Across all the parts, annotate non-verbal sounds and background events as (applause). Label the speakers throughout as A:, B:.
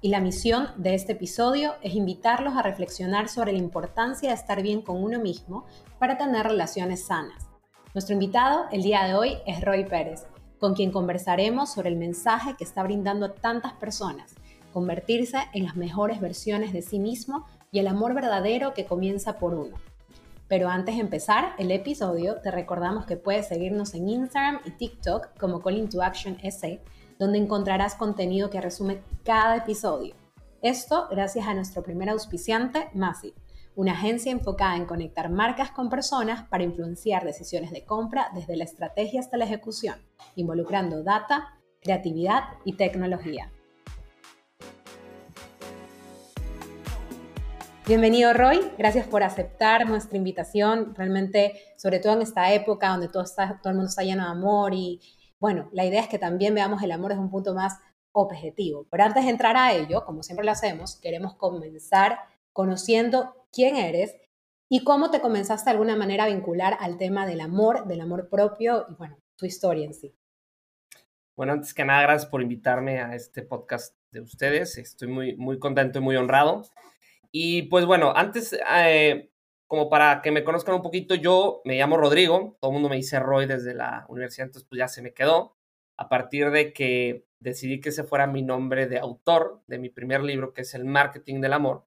A: y la misión de este episodio es invitarlos a reflexionar sobre la importancia de estar bien con uno mismo para tener relaciones sanas. Nuestro invitado el día de hoy es Roy Pérez, con quien conversaremos sobre el mensaje que está brindando a tantas personas, convertirse en las mejores versiones de sí mismo y el amor verdadero que comienza por uno. Pero antes de empezar el episodio, te recordamos que puedes seguirnos en Instagram y TikTok como Calling to Action donde encontrarás contenido que resume cada episodio. Esto gracias a nuestro primer auspiciante, Massive, una agencia enfocada en conectar marcas con personas para influenciar decisiones de compra desde la estrategia hasta la ejecución, involucrando data, creatividad y tecnología. Bienvenido Roy, gracias por aceptar nuestra invitación, realmente sobre todo en esta época donde todo, el mundo está lleno de amor y, bueno, la idea es que también veamos el amor desde un punto más objetivo. Pero antes de entrar a ello, como siempre lo hacemos, queremos comenzar conociendo quién eres y cómo te comenzaste de alguna manera a vincular al tema del amor, del amor propio y, bueno, tu historia en sí.
B: Bueno, antes que nada, gracias por invitarme a este podcast de ustedes. Estoy muy, muy contento y muy honrado. Y pues bueno, antes, eh, como para que me conozcan un poquito, yo me llamo Rodrigo, todo el mundo me dice Roy desde la universidad, entonces pues ya se me quedó. A partir de que decidí que ese fuera mi nombre de autor de mi primer libro, que es El Marketing del Amor,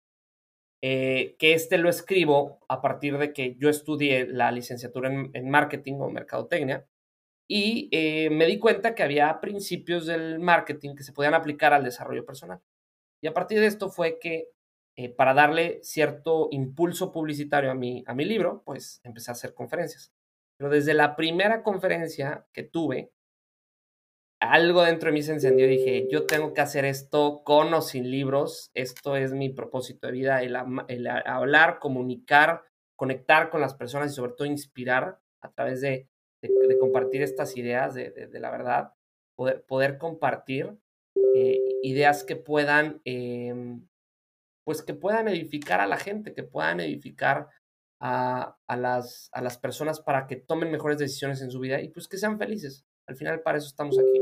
B: eh, que este lo escribo a partir de que yo estudié la licenciatura en, marketing o mercadotecnia y eh, me di cuenta que había principios del marketing que se podían aplicar al desarrollo personal. Y a partir de esto fue que eh, para darle cierto impulso publicitario a mi, a mi libro, pues empecé a hacer conferencias. Pero desde la primera conferencia que tuve, algo dentro de mí se encendió y dije, yo tengo que hacer esto con o sin libros, esto es mi propósito de vida, el, hablar, comunicar, conectar con las personas y sobre todo inspirar a través de, compartir estas ideas de, la verdad, poder, compartir eh, ideas que puedan em, pues que puedan edificar a la gente, que puedan edificar a, las, a las personas para que tomen mejores decisiones en su vida y pues que sean felices. Al final para eso estamos aquí.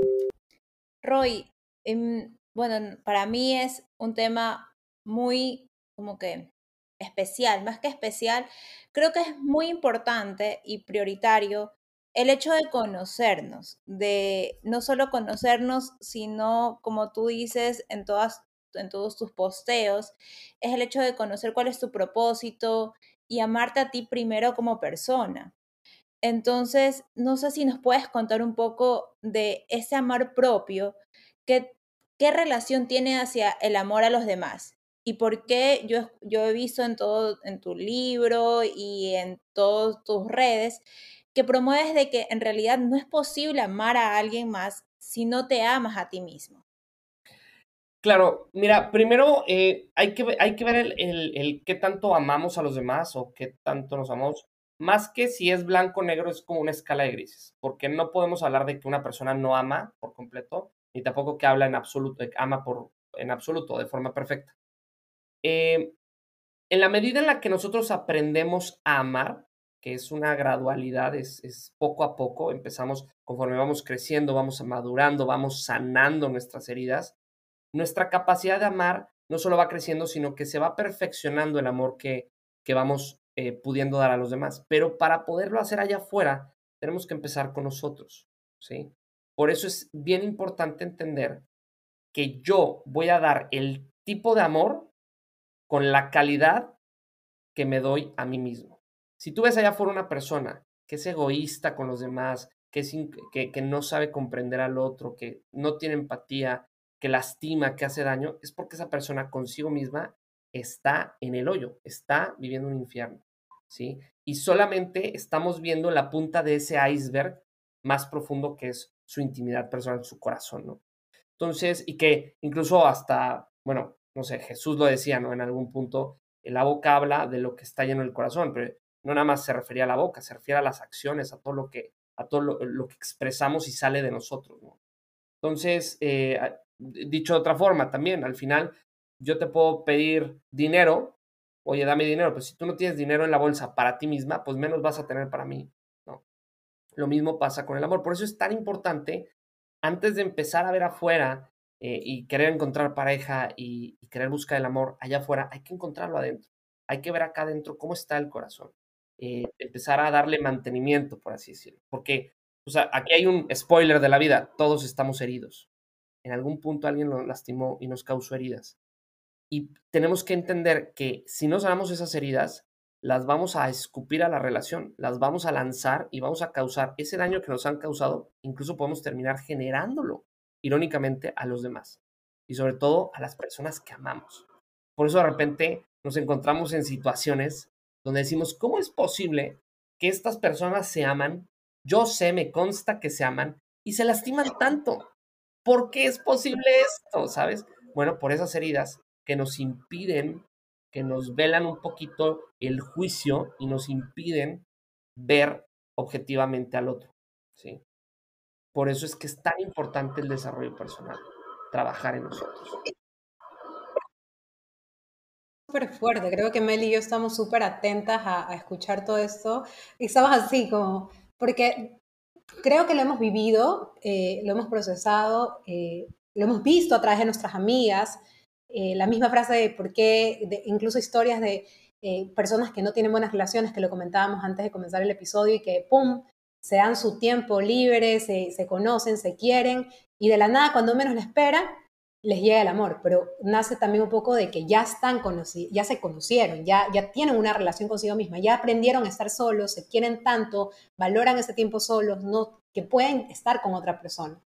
C: Roy, em, bueno, para mí es un tema muy como que especial, más que especial, creo que es muy importante y prioritario el hecho de conocernos, de no solo conocernos, sino, como tú dices, en todas en todos tus posteos, es el hecho de conocer cuál es tu propósito y amarte a ti primero como persona. Entonces, no sé si nos puedes contar un poco de ese amor propio, qué, qué relación tiene hacia el amor a los demás y por qué yo, yo he visto en todo, en tu libro y en todas tus redes, que promueves de que en realidad no es posible amar a alguien más si no te amas a ti mismo.
B: Claro, mira, primero eh, hay, que, hay que ver el, el, qué tanto amamos a los demás o qué tanto nos amamos. Más que si es blanco o negro, es como una escala de grises, porque no podemos hablar de que una persona no ama por completo, ni tampoco que habla en absoluto, ama por, en absoluto, de forma perfecta. Eh, en la medida en la que nosotros aprendemos a amar, que es una gradualidad, es, es, poco a poco, empezamos conforme vamos creciendo, vamos madurando, vamos sanando nuestras heridas, nuestra capacidad de amar no solo va creciendo, sino que se va perfeccionando el amor que, que vamos eh, pudiendo dar a los demás. Pero para poderlo hacer allá afuera, tenemos que empezar con nosotros, ¿sí? Por eso es bien importante entender que yo voy a dar el tipo de amor con la calidad que me doy a mí mismo. Si tú ves allá afuera una persona que es egoísta con los demás, que, es que, que no sabe comprender al otro, que no tiene empatía, que lastima, que hace daño, es porque esa persona consigo misma está en el hoyo, está viviendo un infierno, ¿sí? Y solamente estamos viendo la punta de ese iceberg más profundo que es su intimidad personal, su corazón, ¿no? Entonces, y que incluso hasta, bueno, no sé, Jesús lo decía, ¿no? En algún punto, la boca habla de lo que está lleno el corazón, pero no nada más se refería a la boca, se refiere a las acciones, a todo lo que, a todo lo, que expresamos y sale de nosotros, ¿no? Entonces, eh, dicho de otra forma, también, al final, yo te puedo pedir dinero, oye, dame dinero, pero si tú no tienes dinero en la bolsa para ti misma, pues menos vas a tener para mí, ¿no? Lo mismo pasa con el amor. Por eso es tan importante, antes de empezar a ver afuera eh, y querer encontrar pareja y, querer buscar el amor allá afuera, hay que encontrarlo adentro. Hay que ver acá adentro cómo está el corazón. Eh, empezar a darle mantenimiento, por así decirlo. Porque, o sea, aquí hay un spoiler de la vida, todos estamos heridos. En algún punto alguien nos lastimó y nos causó heridas. Y tenemos que entender que si no sanamos esas heridas, las vamos a escupir a la relación, las vamos a lanzar y vamos a causar ese daño que nos han causado, incluso podemos terminar generándolo, irónicamente, a los demás y sobre todo a las personas que amamos. Por eso de repente nos encontramos en situaciones donde decimos, ¿cómo es posible que estas personas se aman? Yo sé, me consta que se aman y se lastiman tanto. ¿Por qué es posible esto? ¿Sabes? Bueno, por esas heridas que nos impiden, que nos velan un poquito el juicio y nos impiden ver objetivamente al otro. ¿sí? Por eso es que es tan importante el desarrollo personal, trabajar en nosotros.
A: Súper fuerte, creo que Mel y yo estamos súper atentas a, escuchar todo esto y estamos así como, porque creo que lo hemos vivido, eh, lo hemos procesado, eh, lo hemos visto a través de nuestras amigas, eh, la misma frase de por qué, incluso historias de personas que no tienen buenas relaciones, que lo comentábamos antes de comenzar el episodio y que, ¡pum!, se dan su tiempo libre, se, conocen, se quieren y de la nada, cuando menos le esperan, les llega el amor, pero nace también un poco de que ya están ya se conocieron, ya, ya tienen una relación consigo misma, ya aprendieron a estar solos, se quieren tanto, valoran ese tiempo solos, no, que pueden estar con otra persona.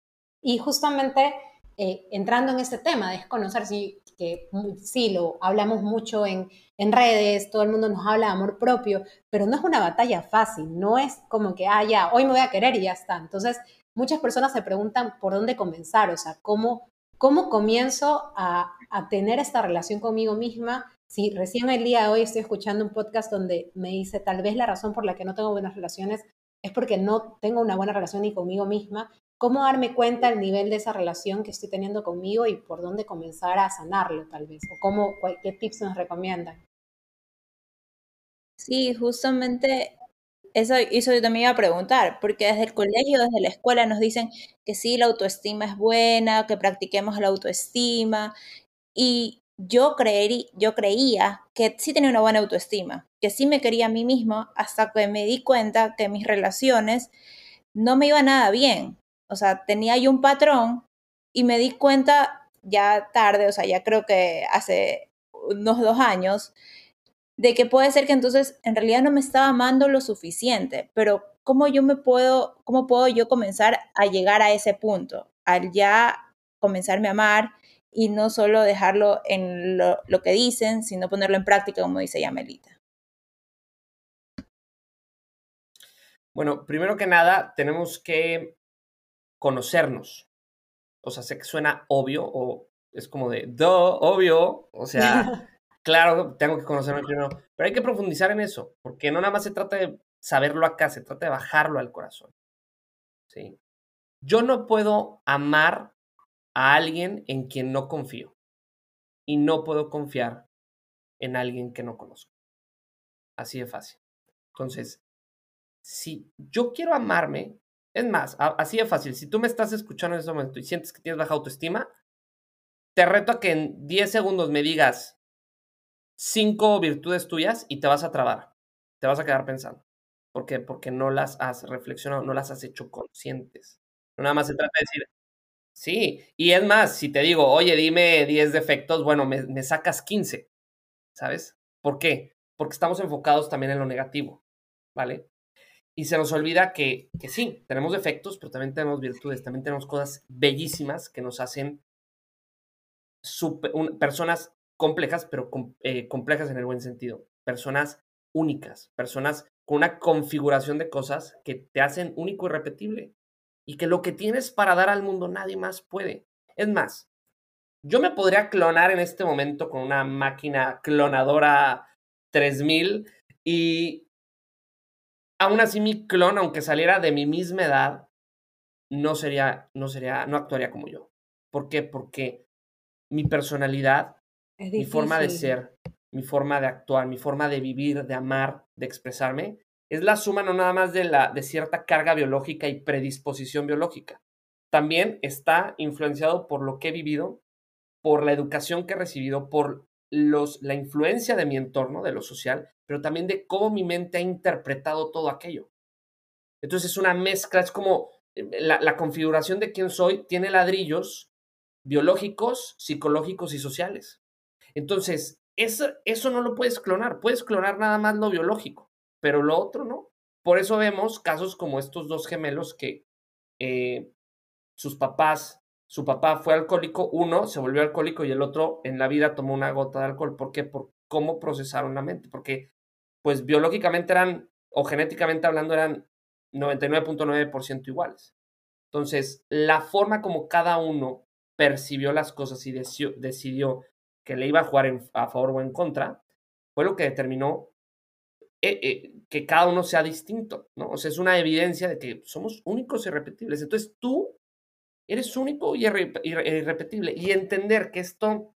A: Y justamente eh, entrando en este tema de conocer si que sí, lo hablamos mucho en, en, redes, todo el mundo nos habla de amor propio, pero no es una batalla fácil, no es como que, ah, ya, hoy me voy a querer y ya está. Entonces, muchas personas se preguntan por dónde comenzar, o sea, cómo, cómo comienzo a, a tener esta relación conmigo misma. Si recién el día de hoy estoy escuchando un podcast donde me dice, tal vez la razón por la que no tengo buenas relaciones es porque no tengo una buena relación ni conmigo misma cómo darme cuenta el nivel de esa relación que estoy teniendo conmigo y por dónde comenzar a sanarlo tal vez, o cómo, qué tips nos recomiendan.
C: Sí, justamente eso, eso yo también iba a preguntar, porque desde el colegio, desde la escuela nos dicen que sí, la autoestima es buena, que practiquemos la autoestima, y yo, creerí, yo creía que sí tenía una buena autoestima, que sí me quería a mí misma, hasta que me di cuenta que mis relaciones no me iban nada bien, o sea, tenía yo un patrón y me di cuenta ya tarde, o sea, ya creo que hace unos dos años, de que puede ser que entonces en realidad no me estaba amando lo suficiente, pero ¿cómo yo me puedo, cómo puedo yo comenzar a llegar a ese punto? Al ya comenzarme a amar y no solo dejarlo en lo, lo que dicen, sino ponerlo en práctica, como dice Yamelita.
B: Bueno, primero que nada, tenemos que conocernos. O sea, sé que suena obvio o es como de, do, obvio. O sea, (laughs) claro, tengo que conocerme primero. Pero hay que profundizar en eso, porque no nada más se trata de saberlo acá, se trata de bajarlo al corazón. ¿Sí? Yo no puedo amar a alguien en quien no confío. Y no puedo confiar en alguien que no conozco. Así de fácil. Entonces, si yo quiero amarme, es más, así de fácil. Si tú me estás escuchando en ese momento y sientes que tienes baja autoestima, te reto a que en 10 segundos me digas cinco virtudes tuyas y te vas a trabar. Te vas a quedar pensando. ¿Por qué? Porque no las has reflexionado, no las has hecho conscientes. Nada más se trata de decir, sí. Y es más, si te digo, oye, dime 10 defectos, bueno, me, sacas 15. ¿Sabes? ¿Por qué? Porque estamos enfocados también en lo negativo. ¿Vale? Y se nos olvida que, que sí, tenemos defectos, pero también tenemos virtudes, también tenemos cosas bellísimas que nos hacen personas complejas, pero eh, complejas en el buen sentido. Personas únicas, personas con una configuración de cosas que te hacen único y repetible. Y que lo que tienes para dar al mundo nadie más puede. Es más, Yo me podría clonar en este momento con una máquina clonadora 3000 y aún así mi clon, aunque saliera de mi misma edad, no sería, no sería, no actuaría como yo. ¿Por qué? Porque mi personalidad, mi forma de ser, mi forma de actuar, mi forma de vivir, de amar, de expresarme, es la suma no nada más de, la, de cierta carga biológica y predisposición biológica. También está influenciado por lo que he vivido, por la educación que he recibido, por los, la influencia de mi entorno, de lo social, pero también de cómo mi mente ha interpretado todo aquello. Entonces es una mezcla, es como eh, la, la configuración de quién soy tiene ladrillos biológicos, psicológicos y sociales. Entonces, eso, eso no lo puedes clonar, puedes clonar nada más lo biológico, pero lo otro no. Por eso vemos casos como estos dos gemelos que eh, sus papás su papá fue alcohólico, uno se volvió alcohólico y el otro en la vida tomó una gota de alcohol. ¿Por qué? Por cómo procesaron la mente. Porque, pues, biológicamente eran, o genéticamente hablando, eran 99.9% iguales. Entonces, la forma como cada uno percibió las cosas y decidió, que le iba a jugar a favor o en contra, fue lo que determinó eh, eh, que cada uno sea distinto, ¿no? O sea, es una evidencia de que somos únicos y repetibles. Entonces, tú Eres único y irrepetible. Y entender que esto,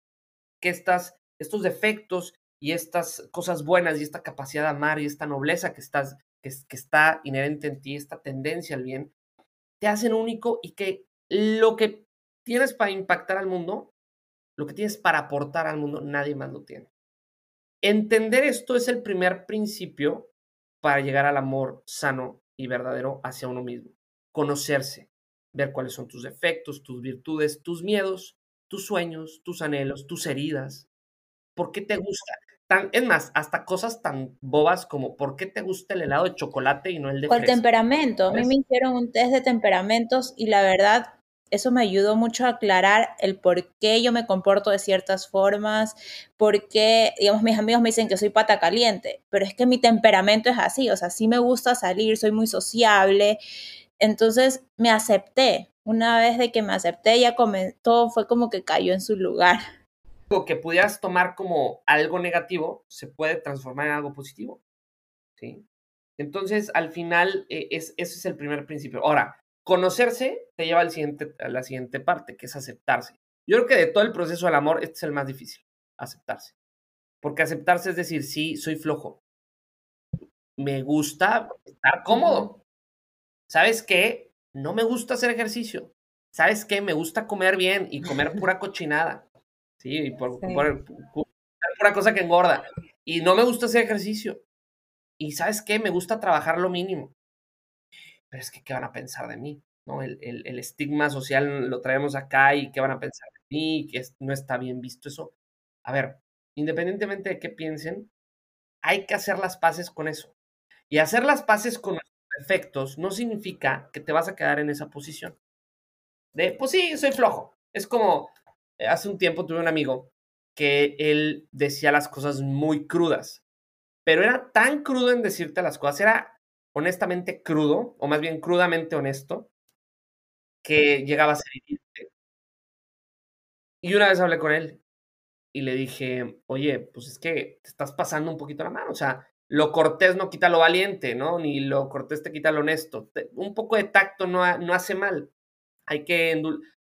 B: que estas, estos defectos y estas cosas buenas y esta capacidad de amar y esta nobleza que, estás, que está inherente en ti, esta tendencia al bien, te hacen único y que lo que tienes para impactar al mundo, lo que tienes para aportar al mundo, nadie más lo tiene. Entender esto es el primer principio para llegar al amor sano y verdadero hacia uno mismo. Conocerse, ver cuáles son tus defectos, tus virtudes, tus miedos, tus sueños, tus anhelos, tus heridas. ¿Por qué te gusta? Tan, es más, hasta cosas tan bobas como ¿por qué te gusta el helado de chocolate y no el de
C: o el temperamento. A mí me hicieron un test de temperamentos y la verdad eso me ayudó mucho a aclarar el por qué yo me comporto de ciertas formas, por qué, digamos, mis amigos me dicen que soy pata caliente, pero es que mi temperamento es así, o sea, sí me gusta salir, soy muy sociable, entonces me acepté. Una vez de que me acepté, ya todo fue como que cayó en su lugar.
B: Lo que pudieras tomar como algo negativo se puede transformar en algo positivo. ¿sí? Entonces, al final, eh, es, ese es el primer principio. Ahora, conocerse te lleva al siguiente, a la siguiente parte, que es aceptarse. Yo creo que de todo el proceso del amor, este es el más difícil, aceptarse. Porque aceptarse es decir, sí, soy flojo. Me gusta estar cómodo. ¿sabes qué? No me gusta hacer ejercicio. ¿Sabes qué? Me gusta comer bien y comer (laughs) pura cochinada. Sí, y por, pura cosa que engorda. Y no me gusta hacer ejercicio. Y ¿sabes qué? Me gusta trabajar lo mínimo. Pero es que, ¿qué van a pensar de mí? ¿No? El, estigma social lo traemos acá y ¿qué van a pensar de mí? Que no está bien visto eso. A ver, independientemente de qué piensen, hay que hacer las paces con eso. Y hacer las paces con efectos no significa que te vas a quedar en esa posición. De, pues sí, soy flojo. Es como, eh, hace un tiempo tuve un amigo que él decía las cosas muy crudas, pero era tan crudo en decirte las cosas, era honestamente crudo, o más bien crudamente honesto, que llegaba a ser Y una vez hablé con él y le dije, oye, pues es que te estás pasando un poquito la mano, o sea, lo cortés no quita lo valiente, ¿no? Ni lo cortés te quita lo honesto. Un poco de tacto no, no hace mal. Hay que,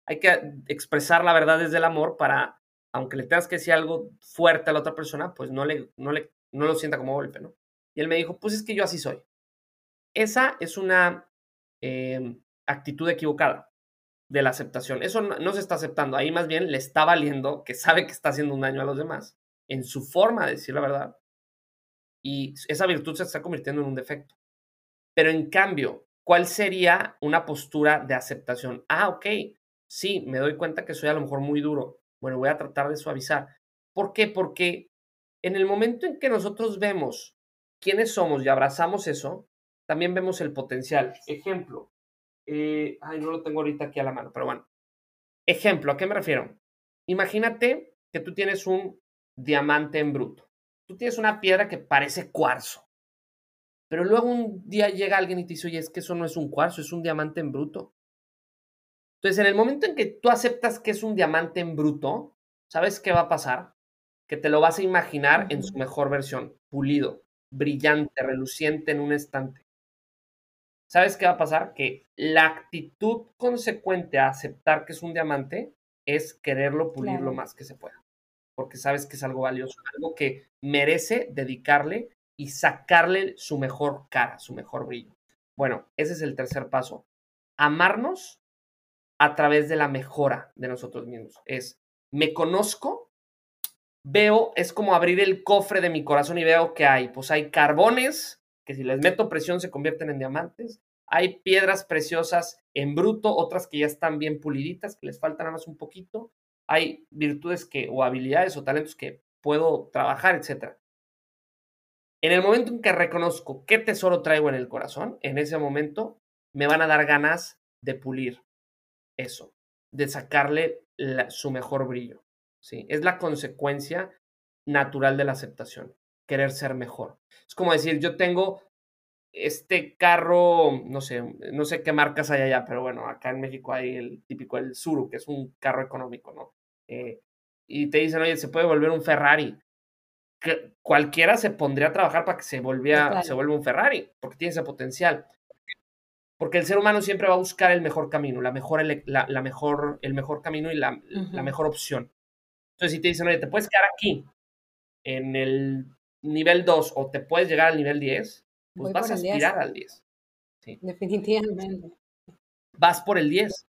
B: hay que expresar la verdad desde el amor para, aunque le tengas que decir algo fuerte a la otra persona, pues no, le, no, le, no lo sienta como golpe, ¿no? Y él me dijo, pues es que yo así soy. Esa es una em, actitud equivocada de la aceptación. Eso no, no, se está aceptando. Ahí más bien le está valiendo que sabe que está haciendo un daño a los demás en su forma de decir la verdad y esa virtud se está convirtiendo en un defecto. Pero en cambio, ¿cuál sería una postura de aceptación? Ah, ok, sí, me doy cuenta que soy a lo mejor muy duro. Bueno, voy a tratar de suavizar. ¿Por qué? Porque en el momento en que nosotros vemos quiénes somos y abrazamos eso, también vemos el potencial. Ejemplo, eh, ay, no lo tengo ahorita aquí a la mano, pero bueno. Ejemplo, ¿a qué me refiero? Imagínate que tú tienes un diamante en bruto tú tienes una piedra que parece cuarzo, pero luego un día llega alguien y te dice, oye, es que eso no es un cuarzo, es un diamante en bruto. Entonces, en el momento en que tú aceptas que es un diamante en bruto, ¿sabes qué va a pasar? Que te lo vas a imaginar en su mejor versión, pulido, brillante, reluciente en un estante. ¿Sabes qué va a pasar? Que la actitud consecuente a aceptar que es un diamante es quererlo pulir lo más que se pueda. Porque sabes que es algo valioso, algo que merece dedicarle y sacarle su mejor cara, su mejor brillo. Bueno, ese es el tercer paso. Amarnos a través de la mejora de nosotros mismos. Es, me conozco, veo, es como abrir el cofre de mi corazón y veo que hay, pues hay carbones que si les meto presión se convierten en diamantes, hay piedras preciosas en bruto, otras que ya están bien puliditas, que les faltan nada más un poquito, hay virtudes que, o habilidades o talentos que puedo trabajar, etc. En el momento en que reconozco qué tesoro traigo en el corazón, en ese momento me van a dar ganas de pulir, eso, de sacarle su mejor brillo. ¿sí? Es la consecuencia natural de la aceptación, querer ser mejor. Es como decir, yo tengo este carro, no sé, no sé qué marcas hay allá, pero bueno, acá en México hay el típico, el Suru, que es un carro económico, ¿no? Eh, y te dicen, oye, se puede volver un Ferrari. Que cualquiera se pondría a trabajar para que se, volvía, se vuelva un Ferrari, porque tiene ese potencial. Porque el ser humano siempre va a buscar el mejor camino, la mejor, la, mejor, el mejor camino y la, la mejor opción. Entonces, si te dicen, oye, te puedes quedar aquí en el nivel 2 o te puedes llegar al nivel 10, pues vas a aspirar al 10.
A: Definitivamente.
B: Vas por el 10.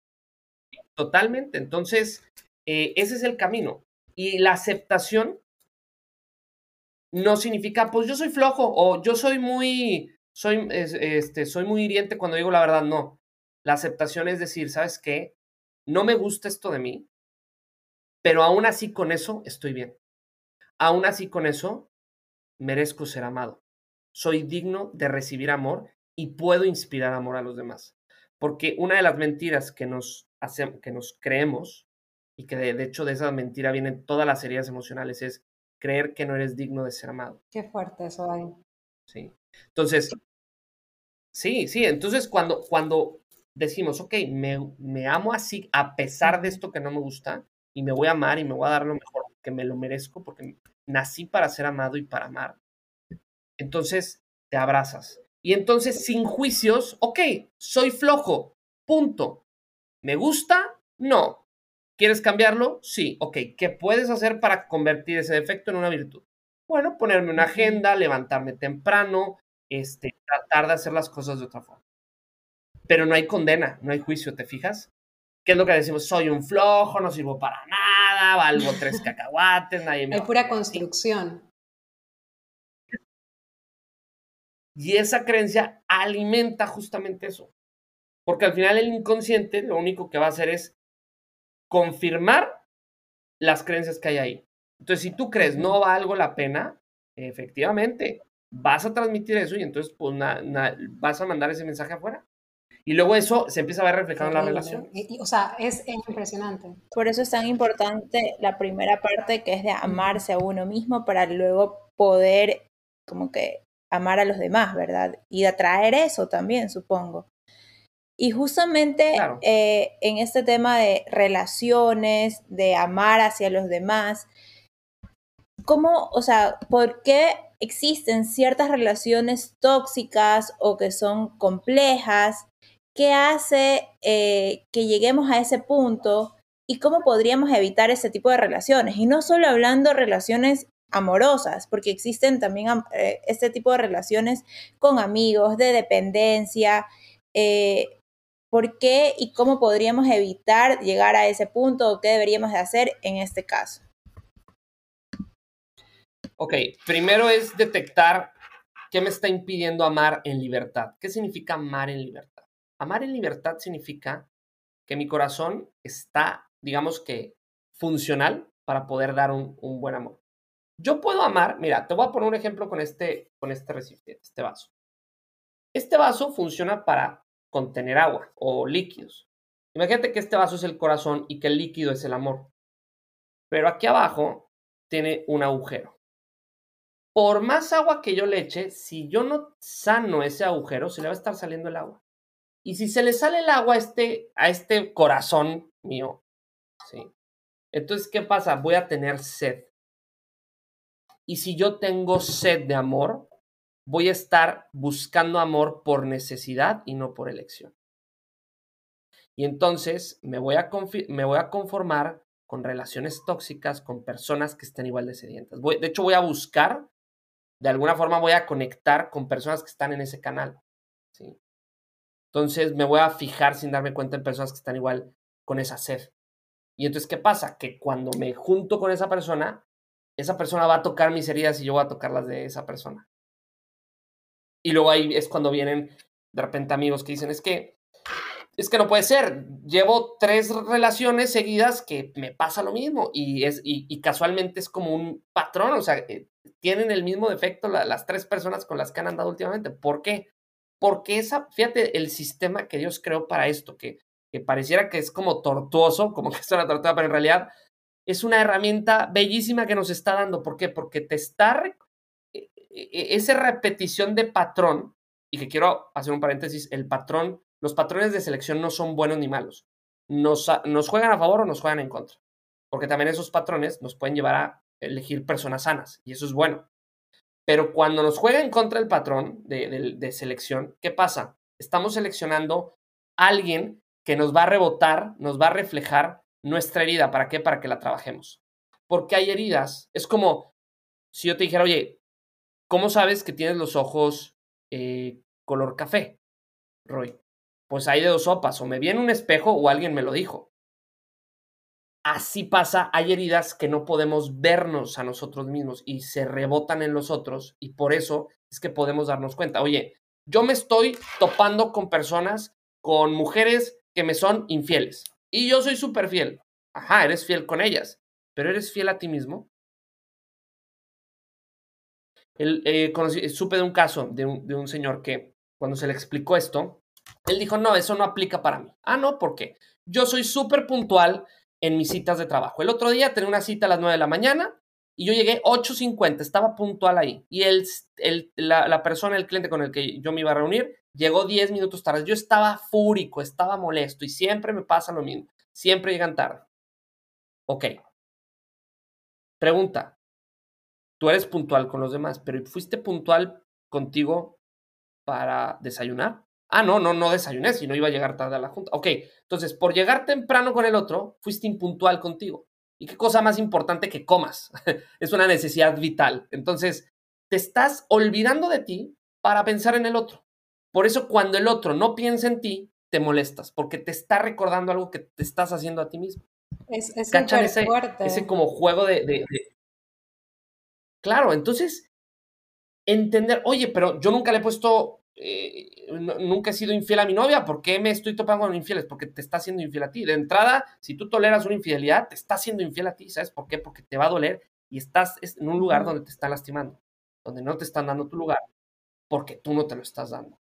B: Totalmente. Entonces, eh, ese es el camino. Y la aceptación no significa, pues yo soy flojo o yo soy muy soy, este, soy muy hiriente cuando digo la verdad, no. La aceptación es decir, ¿sabes qué? No me gusta esto de mí, pero aún así con eso estoy bien. Aún así con eso merezco ser amado. Soy digno de recibir amor y puedo inspirar amor a los demás. Porque una de las mentiras que nos, que nos creemos, y que de, de hecho de esa mentira vienen todas las heridas emocionales, es creer que no eres digno de ser amado.
A: Qué fuerte eso, hay.
B: Sí. Entonces, sí, sí, entonces cuando, cuando decimos, ok, me, me amo así a pesar de esto que no me gusta y me voy a amar y me voy a dar lo mejor que me lo merezco porque nací para ser amado y para amar, entonces te abrazas. Y entonces sin juicios, ok, soy flojo, punto. ¿Me gusta? No. ¿Quieres cambiarlo? Sí. Ok, ¿qué puedes hacer para convertir ese defecto en una virtud? Bueno, ponerme una agenda, levantarme temprano, este, tratar de hacer las cosas de otra forma. Pero no hay condena, no hay juicio, ¿te fijas? ¿Qué es lo que decimos? Soy un flojo, no sirvo para nada, valgo tres (laughs) cacahuates, nadie me...
A: Hay pura construcción.
B: Y esa creencia alimenta justamente eso. Porque al final el inconsciente lo único que va a hacer es confirmar las creencias que hay ahí. Entonces, si tú crees no valgo la pena, efectivamente, vas a transmitir eso y entonces pues, vas a mandar ese mensaje afuera. Y luego eso se empieza a ver reflejado en la relación.
A: o sea, es, impresionante.
C: Por eso es tan importante la primera parte que es de amarse a uno mismo para luego poder como que amar a los demás, ¿verdad? Y de atraer eso también, supongo. Y justamente eh, en este tema de relaciones, de amar hacia los demás, ¿cómo, o sea, por qué existen ciertas relaciones tóxicas o que son complejas? ¿Qué hace eh, que lleguemos a ese punto? ¿Y cómo podríamos evitar ese tipo de relaciones? Y no solo hablando de relaciones amorosas, porque existen también eh, este tipo de relaciones con amigos, de dependencia. Eh, ¿Por qué y cómo podríamos evitar llegar a ese punto o qué deberíamos de hacer en este caso?
B: Ok, primero es detectar qué me está impidiendo amar en libertad. ¿Qué significa amar en libertad? Amar en libertad significa que mi corazón está, digamos que, funcional para poder dar un, buen amor. Yo puedo amar, mira, te voy a poner un ejemplo con este, con este recipiente, este vaso. Este vaso funciona para contener agua o líquidos. Imagínate que este vaso es el corazón y que el líquido es el amor. Pero aquí abajo tiene un agujero por más agua que yo le eche, si yo no sano ese agujero, se le va a estar saliendo el agua. Y si se le sale el agua a este, a este corazón mío, ¿sí? Entonces, ¿qué pasa? Voy a tener sed. Y si yo tengo sed de amor, voy a estar buscando amor por necesidad y no por elección. Y entonces me voy a, me voy a conformar con relaciones tóxicas, con personas que estén igual de sedientas. De hecho, voy a buscar, de alguna forma voy a conectar con personas que están en ese canal. ¿sí? Entonces me voy a fijar sin darme cuenta en personas que están igual con esa sed. Y entonces, ¿qué pasa? Que cuando me junto con esa persona, esa persona va a tocar mis heridas y yo voy a tocar las de esa persona. Y luego ahí es cuando vienen de repente amigos que dicen, es que, es que no puede ser, llevo tres relaciones seguidas que me pasa lo mismo y, es, y, casualmente es como un patrón, o sea, eh, tienen el mismo defecto las tres personas con las que han andado últimamente. ¿Por qué? Porque esa, fíjate, el sistema que Dios creó para esto, que, que pareciera que es como tortuoso, como que es una tortuga, pero en realidad es una herramienta bellísima que nos está dando. ¿Por qué? Porque te está e, e, esa repetición de patrón, y que quiero hacer un paréntesis, el patrón, los patrones de selección no son buenos ni malos. Nos, nos juegan a favor o nos juegan en contra. Porque también esos patrones nos pueden llevar a elegir personas sanas, y eso es bueno. Pero cuando nos juega en contra el patrón de, de selección, ¿qué pasa? Estamos seleccionando a alguien que nos va a rebotar, nos va a reflejar nuestra herida. ¿Para qué? Para que la trabajemos. Porque hay heridas. Es como si yo te dijera, oye, ¿Cómo sabes que tienes los ojos eh, color café, Roy? Pues hay de dos sopas, o me vi en un espejo o alguien me lo dijo. Así pasa, hay heridas que no podemos vernos a nosotros mismos y se rebotan en los otros y por eso es que podemos darnos cuenta. Oye, yo me estoy topando con personas, con mujeres que me son infieles y yo soy súper fiel. Ajá, eres fiel con ellas, pero eres fiel a ti mismo. Él, eh, supe de un caso de un, de un señor que cuando se le explicó esto, él dijo, no, eso no aplica para mí. Ah, no, ¿por qué? Yo soy súper puntual en mis citas de trabajo. El otro día tenía una cita a las 9 de la mañana y yo llegué 8.50, estaba puntual ahí. Y el, el, la, persona, el cliente con el que yo me iba a reunir, llegó 10 minutos tarde. Yo estaba fúrico, estaba molesto y siempre me pasa lo mismo. Siempre llegan tarde. Ok. Pregunta, tú eres puntual con los demás, pero ¿fuiste puntual contigo para desayunar? Ah, no, no, no desayuné, si no iba a llegar tarde a la junta. Ok, entonces, por llegar temprano con el otro, fuiste impuntual contigo. ¿Y qué cosa más importante que comas? (laughs) es una necesidad vital. Entonces, te estás olvidando de ti para pensar en el otro. Por eso, cuando el otro no piensa en ti, te molestas, porque te está recordando algo que te estás haciendo a ti mismo.
C: Es, es ese, fuerte.
B: ese como juego de, Claro, entonces, entender, oye, pero yo nunca le he puesto, eh, nunca he sido infiel a mi novia, ¿por qué me estoy topando con infieles? Porque te está haciendo infiel a ti. De entrada, si tú toleras una infidelidad, te está haciendo infiel a ti, ¿sabes por qué? Porque te va a doler y estás en un lugar donde te están lastimando, donde no te están dando tu lugar, porque tú no te lo estás dando.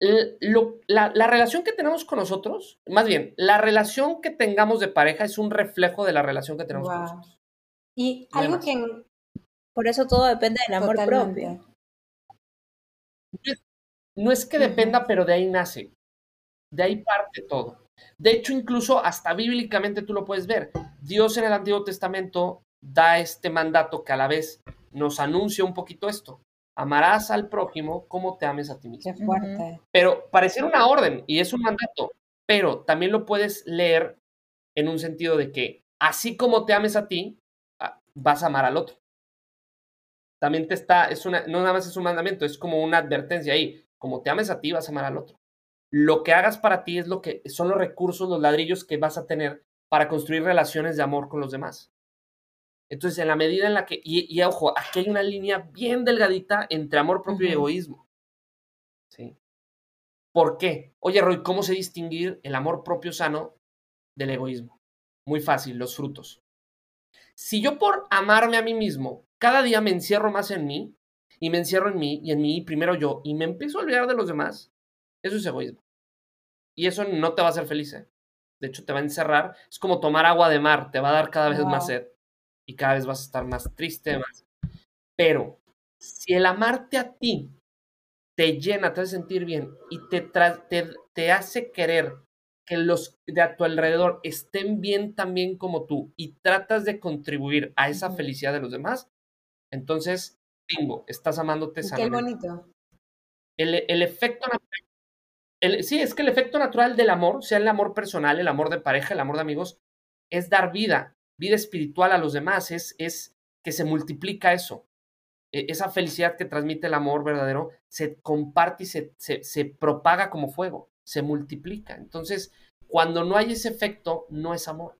B: la, relación que tenemos con nosotros, más bien, la relación que tengamos de pareja es un reflejo de la relación que tenemos con nosotros.
A: Y algo que,
C: por eso todo depende del amor propio.
B: No es que dependa, pero de ahí nace. De ahí parte todo. De hecho, incluso hasta bíblicamente tú lo puedes ver. Dios en el Antiguo Testamento da este mandato que a la vez nos anuncia un poquito esto. Amarás al prójimo como te ames a ti mismo.
A: Qué fuerte.
B: Pero pareciera una orden y es un mandato, pero también lo puedes leer en un sentido de que así como te ames a ti, ah, vas a amar al otro también te está, es una, no nada más es un mandamiento, es como una advertencia ahí. Como te ames a ti, vas a amar al otro. Lo que hagas para ti es lo que son los recursos, los ladrillos que vas a tener para construir relaciones de amor con los demás. Entonces, en la medida en la que, y, ojo, aquí hay una línea bien delgadita entre amor propio y egoísmo. ¿Sí? ¿Por qué? Oye, Roy, ¿cómo se distinguir el amor propio sano del egoísmo? Muy fácil, los frutos. Si yo por amarme a mí mismo cada día me encierro más en mí y me encierro en mí y en mí primero yo y me empiezo a olvidar de los demás, eso es egoísmo. Y eso no te va a hacer feliz. ¿eh? De hecho, te va a encerrar. Es como tomar agua de mar, te va a dar cada vez más sed y cada vez vas a estar más triste. Más. Pero si el amarte a ti te llena, te hace sentir bien y te, te, te hace querer que los de a tu alrededor estén bien también como tú y tratas de contribuir a esa felicidad de los demás, entonces, bingo, estás amándote
A: sanamente. Qué bonito.
B: El, el efecto el, sí, es que el efecto natural del amor, sea el amor personal, el amor de pareja, el amor de amigos, es dar vida, vida espiritual a los demás, es, es que se multiplica eso. E, esa felicidad que transmite el amor verdadero se comparte y se, se, se propaga como fuego, se multiplica. Entonces, cuando no hay ese efecto, no es amor.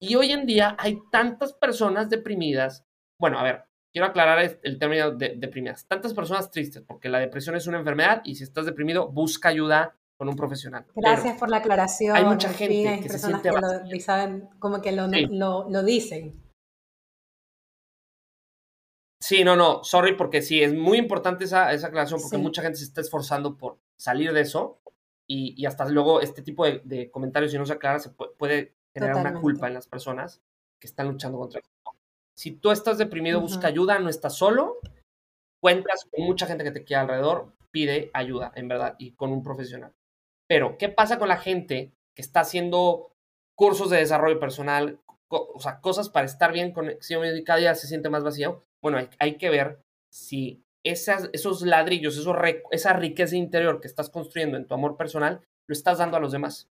B: Y hoy en día hay tantas personas deprimidas. Bueno, a ver, quiero aclarar el término de deprimidas. Tantas personas tristes, porque la depresión es una enfermedad y si estás deprimido, busca ayuda con un profesional.
A: Gracias por la aclaración.
B: Hay mucha gente que se siente
A: que lo, saben, como que lo, lo, dicen.
B: Sí, no, no, sorry, porque sí, es muy importante esa, esa aclaración, porque mucha gente se está esforzando por salir de eso y, y hasta luego este tipo de, comentarios, si no se aclara, se puede, generar una culpa en las personas que están luchando contra eso. Si tú estás deprimido, busca ayuda, no estás solo, cuentas con mucha gente que te queda alrededor, pide ayuda, en verdad, y con un profesional. Pero, ¿qué pasa con la gente que está haciendo cursos de desarrollo personal, o sea, cosas para estar bien con y cada día se siente más vacío? Bueno, hay, que ver si esas, esos ladrillos, esos, esa riqueza interior que estás construyendo en tu amor personal, lo estás dando a los demás.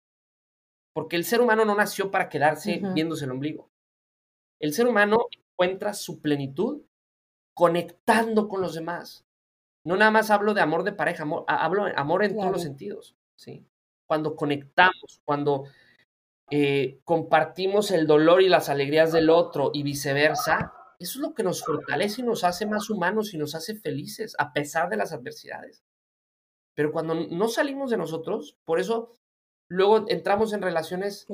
B: Porque el ser humano no nació para quedarse viéndose el ombligo. El ser humano encuentra su plenitud conectando con los demás. No nada más hablo de amor de pareja, amor, hablo de amor en todos los sentidos. ¿sí? Cuando conectamos, cuando eh, compartimos el dolor y las alegrías del otro y viceversa, eso es lo que nos fortalece y nos hace más humanos y nos hace felices a pesar de las adversidades. Pero cuando no salimos de nosotros, por eso luego entramos en relaciones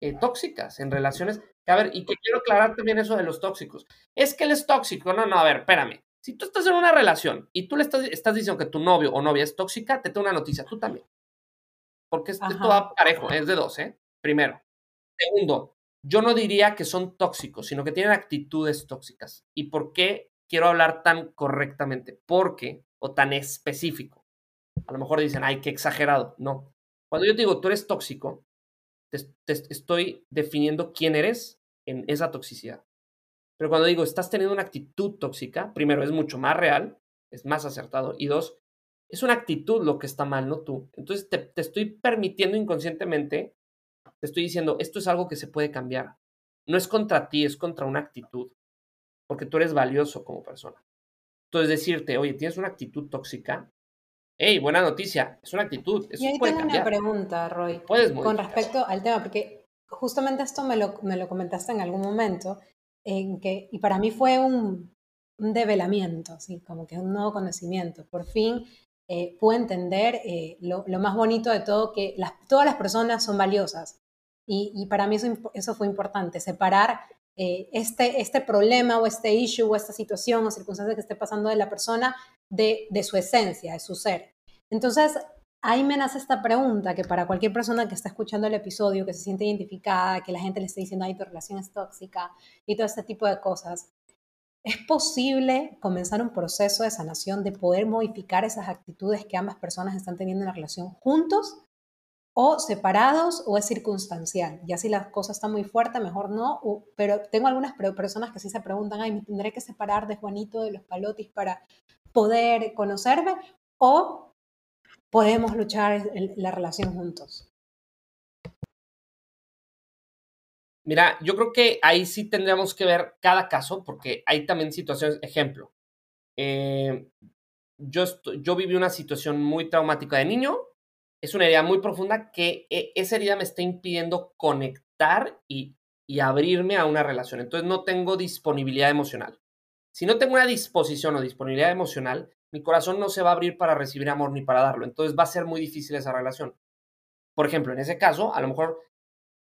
B: eh, tóxicas, en relaciones a ver, y que quiero aclarar también eso de los tóxicos. Es que él es tóxico. No, no, a ver, espérame. Si tú estás en una relación y tú le estás, estás diciendo que tu novio o novia es tóxica, te tengo una noticia, tú también. Porque esto va parejo, es de dos, ¿eh? Primero. Segundo, yo no diría que son tóxicos, sino que tienen actitudes tóxicas. ¿Y por qué quiero hablar tan correctamente? Porque, o tan específico. A lo mejor dicen, ay, qué exagerado. No. Cuando yo digo, tú eres tóxico, te, estoy definiendo quién eres en esa toxicidad. Pero cuando digo, estás teniendo una actitud tóxica, primero, es mucho más real, es más acertado, y dos, es una actitud lo que está mal, no tú. Entonces te, te estoy permitiendo inconscientemente, te estoy diciendo, esto es algo que se puede cambiar. No es contra ti, es contra una actitud, porque tú eres valioso como persona. Entonces decirte, oye, tienes una actitud tóxica, hey, buena noticia, es una actitud. Eso
A: y ahí
B: puede
A: tengo
B: una
A: pregunta, Roy.
B: Puedes
A: Con respecto al tema, porque justamente esto me lo, me lo comentaste en algún momento, en que, y para mí fue un, un develamiento, ¿sí? como que un nuevo conocimiento. Por fin eh, pude entender eh, lo, lo, más bonito de todo, que las, todas las personas son valiosas. Y, para mí eso, fue importante, separar eh, este, este problema o este issue o esta situación o circunstancia que esté pasando de la persona de, su esencia, de su ser. Entonces, ahí me nace esta pregunta que para cualquier persona que está escuchando el episodio, que se siente identificada, que la gente le esté diciendo, ay, tu relación es tóxica y todo este tipo de cosas, ¿es posible comenzar un proceso de sanación de poder modificar esas actitudes que ambas personas están teniendo en la relación juntos? ¿O separados o es circunstancial? Ya si la cosa está muy fuerte, mejor no. pero tengo algunas personas que sí se preguntan, ay, ¿me tendré que separar de Juanito de los Palotis para poder conocerme o podemos luchar la relación juntos.
B: Mira, yo creo que ahí sí tendríamos que ver cada caso porque hay también situaciones, ejemplo, eh, yo, yo viví una situación muy traumática de niño, es una herida muy profunda que eh, esa herida me está impidiendo conectar y, abrirme a una relación. Entonces no tengo disponibilidad emocional. Si no tengo una disposición o disponibilidad emocional, mi corazón no se va a abrir para recibir amor ni para darlo. Entonces va a ser muy difícil esa relación. Por ejemplo, en ese caso, a lo mejor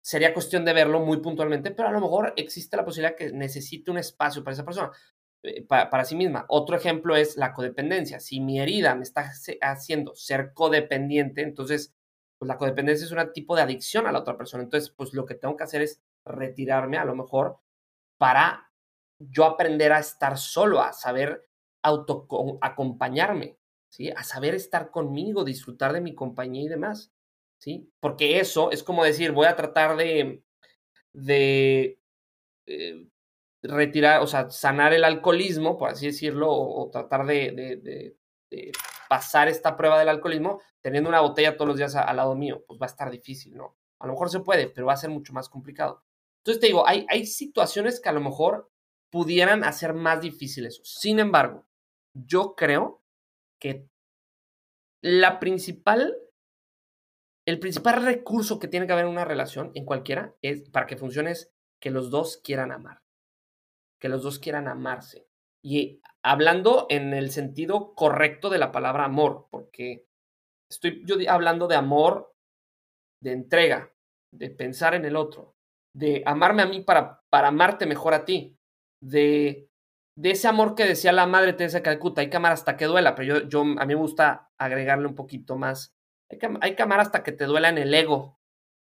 B: sería cuestión de verlo muy puntualmente, pero a lo mejor existe la posibilidad que necesite un espacio para esa persona, eh, para, sí misma. Otro ejemplo es la codependencia. Si mi herida me está haciendo ser codependiente, entonces, pues la codependencia es un tipo de adicción a la otra persona. Entonces, pues lo que tengo que hacer es retirarme a lo mejor para yo aprender a estar solo, a saber auto acompañarme, ¿sí? A saber estar conmigo, disfrutar de mi compañía y demás, ¿sí? Porque eso es como decir, voy a tratar de, de eh, retirar, o sea, sanar el alcoholismo, por así decirlo, o, tratar de, pasar esta prueba del alcoholismo teniendo una botella todos los días al lado mío, pues va a estar difícil, ¿no? A lo mejor se puede, pero va a ser mucho más complicado. Entonces te digo, hay, hay situaciones que a lo mejor pudieran hacer más difícil eso. Sin embargo, yo creo que la principal, el principal recurso que tiene que haber en una relación, en cualquiera, es para que funcione es que los dos quieran amar que los dos quieran amarse. Y hablando en el sentido correcto de la palabra amor, porque estoy yo hablando de amor, de entrega, de pensar en el otro, de amarme a mí para, para amarte mejor a ti, de, de ese amor que decía la madre Teresa de Calcuta, hay que hasta que duela, pero yo, yo a mí me gusta agregarle un poquito más. Hay que, hay que amar hasta que te duela en el ego,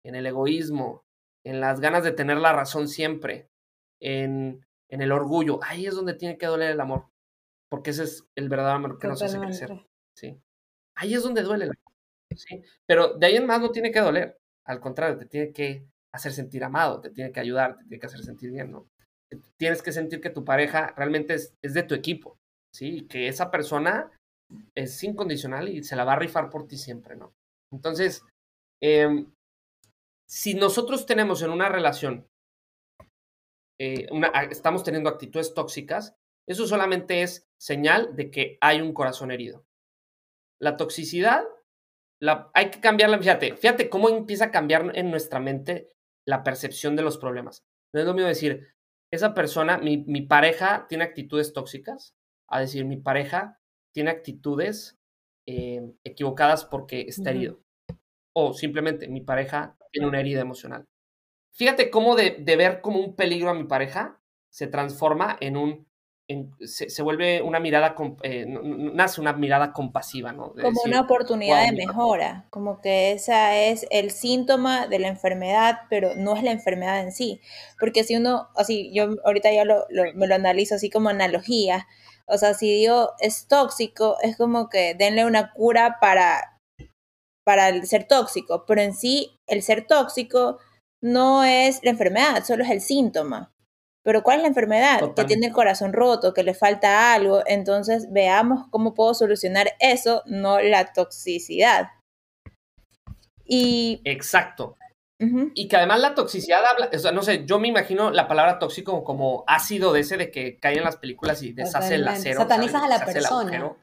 B: en el egoísmo, en las ganas de tener la razón siempre, en, en el orgullo, ahí es donde tiene que doler el amor, porque ese es el verdadero amor que nos hace crecer. ¿sí? Ahí es donde duele el amor. ¿sí? Pero de ahí en más no tiene que doler, al contrario, te tiene que hacer sentir amado, te tiene que ayudar, te tiene que hacer sentir bien, ¿no? Tienes que sentir que tu pareja realmente es, es de tu equipo, ¿sí? Que esa persona es incondicional y se la va a rifar por ti siempre, ¿no? Entonces, em, si nosotros tenemos en una relación eh, estamos teniendo actitudes tóxicas, eso solamente es señal de que hay un corazón herido. La toxicidad, la, hay que cambiarla, fíjate, fíjate cómo empieza a cambiar en nuestra mente la percepción de los problemas. No es lo mismo decir, esa persona, mi, mi pareja tiene actitudes tóxicas, a decir, mi pareja tiene actitudes eh, equivocadas porque está herido. O simplemente, mi pareja tiene una herida emocional. Fíjate cómo de, ver como un peligro a mi pareja se transforma en un, se, vuelve una mirada, eh, nace una mirada compasiva, ¿no?
C: como una oportunidad de mejora, como que esa es el síntoma de la enfermedad, pero no es la enfermedad en sí, porque si uno, así, yo ahorita ya lo, me lo analizo así como analogía, o sea, si digo es tóxico, es como que denle una cura para, para el ser tóxico, pero en sí el ser tóxico no es la enfermedad, solo es el síntoma. Pero ¿cuál es la enfermedad? Que tiene el corazón roto, que le falta algo. Entonces veamos cómo puedo solucionar eso, no la toxicidad.
B: Y... Exacto. Y que además la toxicidad habla, o sea, no sé, yo me imagino la palabra tóxico como ácido de ese de que cae en las películas y deshace el acero.
A: Satanizas a la persona.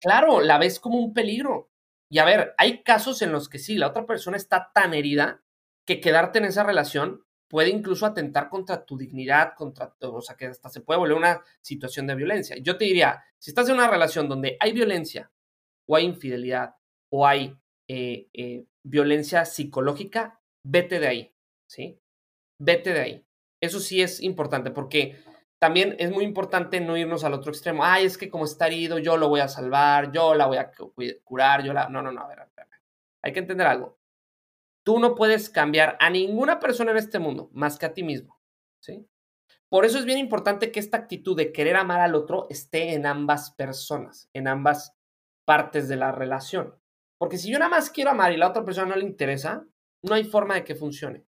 B: Claro, la ves como un peligro. Y a ver, hay casos en los que sí, la otra persona está tan herida que quedarte en esa relación puede incluso atentar contra tu dignidad, contra o sea, que hasta se puede volver una situación de violencia. Yo te diría, si estás en una relación donde hay violencia, o hay infidelidad, o hay eh, eh, violencia psicológica, vete de ahí, ¿sí? Vete de ahí. Eso sí es importante porque también es muy importante no irnos al otro extremo. Ay, es que como está herido, yo lo voy a salvar, yo la voy a curar, yo la... No, no, no, a ver, a ver, Hay que entender algo. Tú no puedes cambiar a ninguna persona en este mundo más que a ti mismo, ¿sí? Por eso es bien importante que esta actitud de querer amar al otro esté en ambas personas, en ambas partes de la relación. Porque si yo nada más quiero amar y la otra persona no le interesa, no hay forma de que funcione.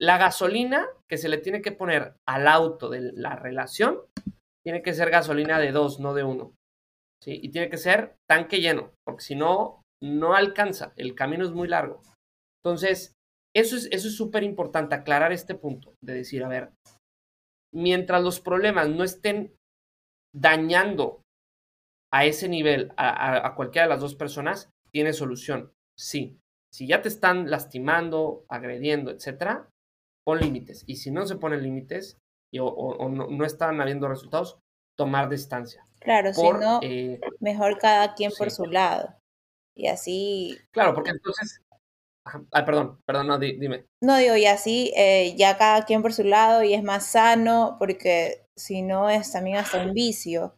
B: La gasolina que se le tiene que poner al auto de la relación tiene que ser gasolina de dos, no de uno. ¿sí? Y tiene que ser tanque lleno, porque si no, no alcanza. El camino es muy largo. Entonces, eso es eso es importante, aclarar este punto, de decir, a ver, mientras los problemas no estén dañando a ese nivel a, a cualquiera de las dos personas, tiene solución. Sí. Si ya te están lastimando, agrediendo, etcétera, pon límites. Y si no se ponen límites o, no, están habiendo resultados, tomar distancia.
C: Claro, si no, eh, mejor cada quien por su lado. Y así.
B: Claro, porque entonces. Ay, perdón, perdón, no, dime.
C: No digo, y así eh, ya cada quien por su lado y es más sano, porque si no es también hasta un vicio.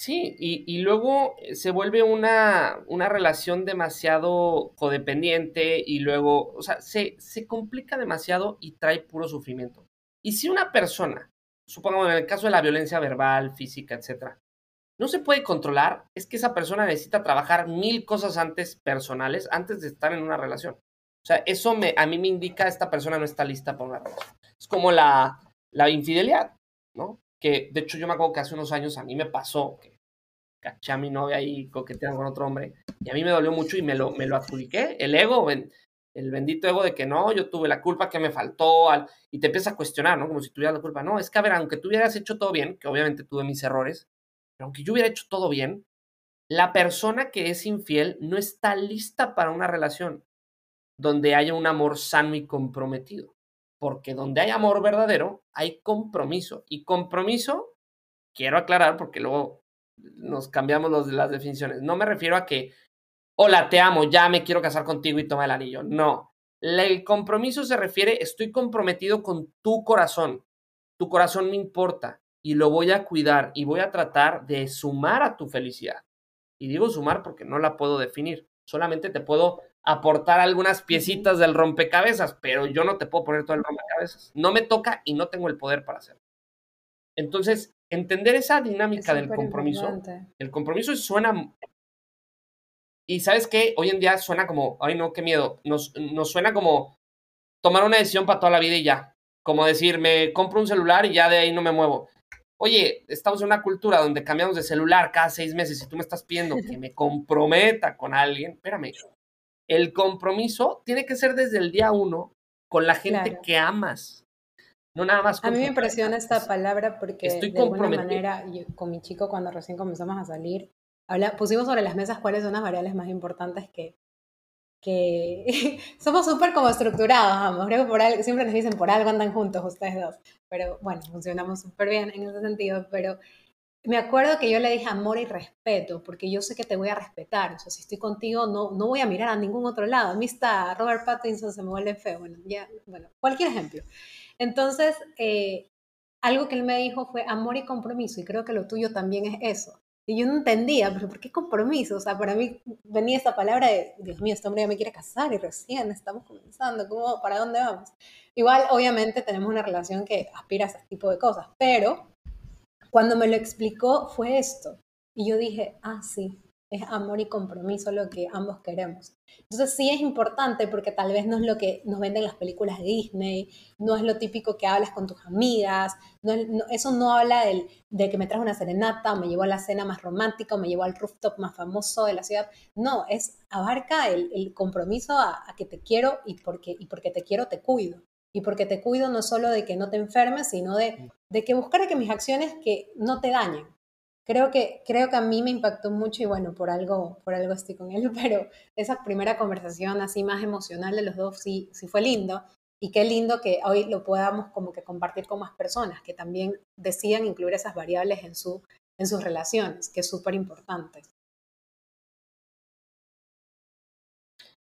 B: Sí, y, luego eh, se vuelve una, una, relación demasiado codependiente y luego, o sea, se, se complica demasiado y trae puro sufrimiento. Y si una persona supongamos en el caso de la violencia verbal, física, etcétera, no se puede controlar, es que esa persona necesita trabajar mil cosas antes personales, antes de estar en una relación. O sea, eso me, a mí me indica esta persona no está lista para una relación. Es como la, la infidelidad, ¿no? Que de hecho yo me acuerdo que hace unos años a mí me pasó que caché a mi novia ahí coqueteando con otro hombre y a mí me dolió mucho y me lo, me lo adjudiqué. El ego, el bendito ego de que no, yo tuve la culpa, que me faltó, al, y te empieza a cuestionar, ¿no? Como si tuvieras la culpa. No, es que a ver, aunque tú hubieras hecho todo bien, que obviamente tuve mis errores, pero aunque yo hubiera hecho todo bien, la persona que es infiel no está lista para una relación donde haya un amor sano y comprometido. Porque donde hay amor verdadero, hay compromiso. Y compromiso, quiero aclarar, porque luego nos cambiamos los, las definiciones. No me refiero a que, hola, te amo, ya me quiero casar contigo y toma el anillo. No. El compromiso se refiere, estoy comprometido con tu corazón. Tu corazón me importa y lo voy a cuidar y voy a tratar de sumar a tu felicidad. Y digo sumar porque no la puedo definir, solamente te puedo aportar algunas piecitas del rompecabezas, pero yo no te puedo poner todo el rompecabezas. No me toca y no tengo el poder para hacerlo. Entonces, entender esa dinámica del compromiso, el compromiso suena... Y sabes qué, hoy en día suena como, ay no, qué miedo, nos, nos suena como tomar una decisión para toda la vida y ya. Como decir, me compro un celular y ya de ahí no me muevo oye, estamos en una cultura donde cambiamos de celular cada seis meses y tú me estás pidiendo que me comprometa con alguien, espérame, el compromiso tiene que ser desde el día uno con la gente que amas. No nada más.
A: A mí me impresiona esta palabra porque Estoy de alguna manera con mi chico cuando recién comenzamos a salir, habla, pusimos sobre las mesas cuáles son las variables más importantes que, que (laughs) somos súper como estructurados, vamos, creo que por algo, siempre nos dicen por algo andan juntos ustedes dos, pero bueno, funcionamos súper bien en ese sentido, pero me acuerdo que yo le dije amor y respeto, porque yo sé que te voy a respetar, o sea, si estoy contigo no, no voy a mirar a ningún otro lado, a mí está Robert Pattinson, se me vuelve feo, bueno, ya, bueno, cualquier ejemplo. Entonces, eh, algo que él me dijo fue amor y compromiso, y creo que lo tuyo también es eso. Y yo no entendía, pero ¿por qué compromiso? O sea, para mí venía esta palabra de, Dios mío, este hombre ya me quiere casar y recién estamos comenzando, ¿cómo, ¿para dónde vamos? Igual, obviamente, tenemos una relación que aspira a ese tipo de cosas, pero cuando me lo explicó fue esto. Y yo dije, ah, sí, es amor y compromiso lo que ambos queremos. Entonces sí es importante porque tal vez no es lo que nos venden las películas de Disney, no es lo típico que hablas con tus amigas, no, eso no habla del, de que me traes una serenata o me llevó a la cena más romántica o me llevó al rooftop más famoso de la ciudad. No, es abarca el, compromiso a, que te quiero y porque te quiero te cuido. Y porque te cuido no solo de que no te enfermes, sino de, de que buscar que mis acciones que no te dañen creo que, creo que a mí me impactó mucho y bueno, por algo, por algo estoy con él, (laughs) pero esa primera conversación así más emocional de los dos sí, sí fue lindo. Y qué lindo que hoy lo podamos como que compartir con más personas que también decidan incluir esas variables en, su, en sus relaciones, que es súper importante.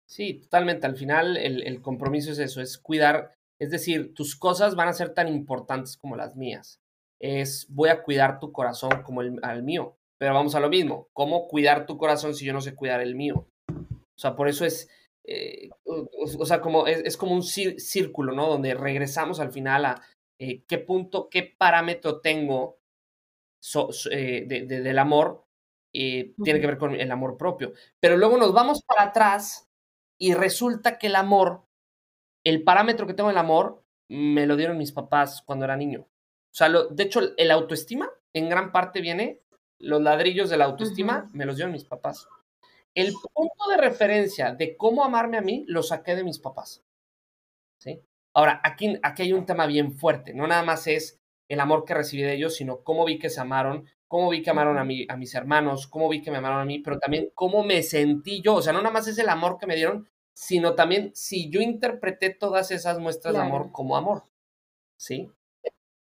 B: Sí, totalmente. Al final el, el compromiso es eso, es cuidar, es decir, tus cosas van a ser tan importantes como las mías es voy a cuidar tu corazón como el al mío. Pero vamos a lo mismo, ¿cómo cuidar tu corazón si yo no sé cuidar el mío? O sea, por eso es, eh, o, sea, como es, como un círculo, ¿no? Donde regresamos al final a eh, qué punto, qué parámetro tengo eh, del amor, tiene que ver con el amor propio. Pero luego nos vamos para atrás y resulta que el amor, el parámetro que tengo del amor, me lo dieron mis papás cuando era niño. O sea, de hecho, el autoestima en gran parte viene, los ladrillos de la autoestima me los dieron mis papás. El punto de referencia de cómo amarme a mí lo saqué de mis papás. ¿Sí? Ahora, aquí, aquí hay un tema bien fuerte. No nada más es el amor que recibí de ellos, sino cómo vi que se amaron, cómo vi que amaron a, mi, a mis hermanos, cómo vi que me amaron a mí, pero también cómo me sentí yo. O sea, no nada más es el amor que me dieron, sino también si yo interpreté todas esas muestras de amor como amor. ¿Sí?